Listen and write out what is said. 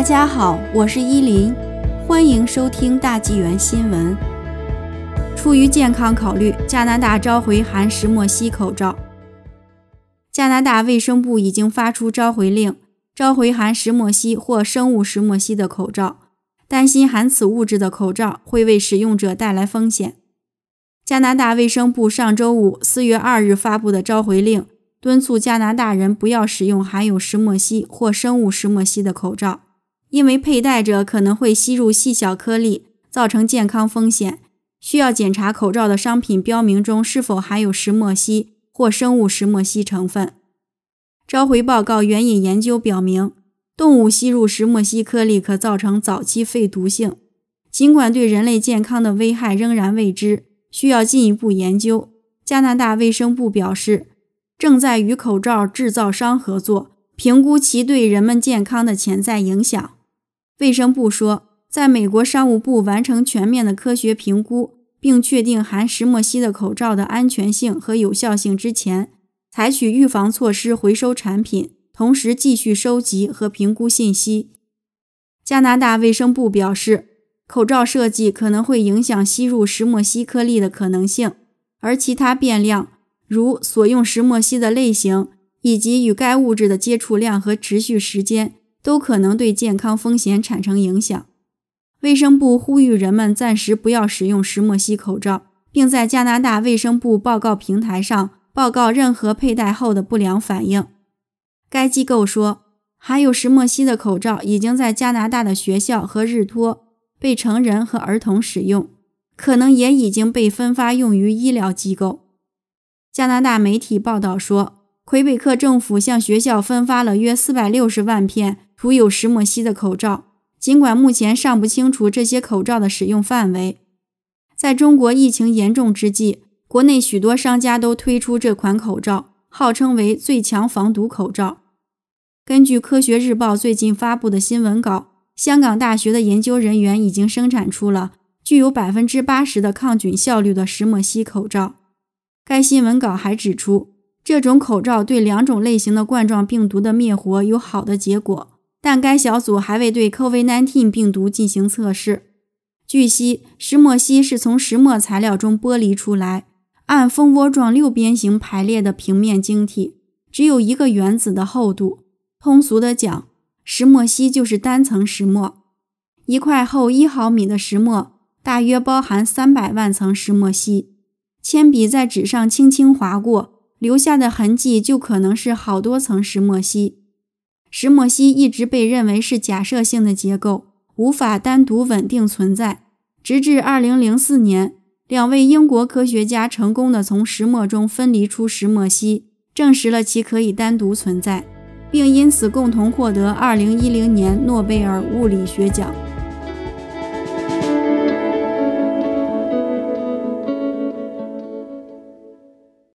大家好，我是依林，欢迎收听大纪元新闻。出于健康考虑，加拿大召回含石墨烯口罩。加拿大卫生部已经发出召回令，召回含石墨烯或生物石墨烯的口罩，担心含此物质的口罩会为使用者带来风险。加拿大卫生部上周五四月二日发布的召回令。敦促加拿大人不要使用含有石墨烯或生物石墨烯的口罩，因为佩戴者可能会吸入细小颗粒，造成健康风险。需要检查口罩的商品标明中是否含有石墨烯或生物石墨烯成分。召回报告援引研究表明，动物吸入石墨烯颗粒可造成早期肺毒性，尽管对人类健康的危害仍然未知，需要进一步研究。加拿大卫生部表示。正在与口罩制造商合作，评估其对人们健康的潜在影响。卫生部说，在美国商务部完成全面的科学评估，并确定含石墨烯的口罩的安全性和有效性之前，采取预防措施回收产品，同时继续收集和评估信息。加拿大卫生部表示，口罩设计可能会影响吸入石墨烯颗粒的可能性，而其他变量。如所用石墨烯的类型，以及与该物质的接触量和持续时间，都可能对健康风险产生影响。卫生部呼吁人们暂时不要使用石墨烯口罩，并在加拿大卫生部报告平台上报告任何佩戴后的不良反应。该机构说，含有石墨烯的口罩已经在加拿大的学校和日托被成人和儿童使用，可能也已经被分发用于医疗机构。加拿大媒体报道说，魁北克政府向学校分发了约四百六十万片涂有石墨烯的口罩。尽管目前尚不清楚这些口罩的使用范围，在中国疫情严重之际，国内许多商家都推出这款口罩，号称为最强防毒口罩。根据《科学日报》最近发布的新闻稿，香港大学的研究人员已经生产出了具有百分之八十的抗菌效率的石墨烯口罩。该新闻稿还指出，这种口罩对两种类型的冠状病毒的灭活有好的结果，但该小组还未对 COVID-19 病毒进行测试。据悉，石墨烯是从石墨材料中剥离出来，按蜂窝状六边形排列的平面晶体，只有一个原子的厚度。通俗的讲，石墨烯就是单层石墨。一块厚一毫米的石墨大约包含三百万层石墨烯。铅笔在纸上轻轻划过，留下的痕迹就可能是好多层石墨烯。石墨烯一直被认为是假设性的结构，无法单独稳定存在。直至2004年，两位英国科学家成功的从石墨中分离出石墨烯，证实了其可以单独存在，并因此共同获得2010年诺贝尔物理学奖。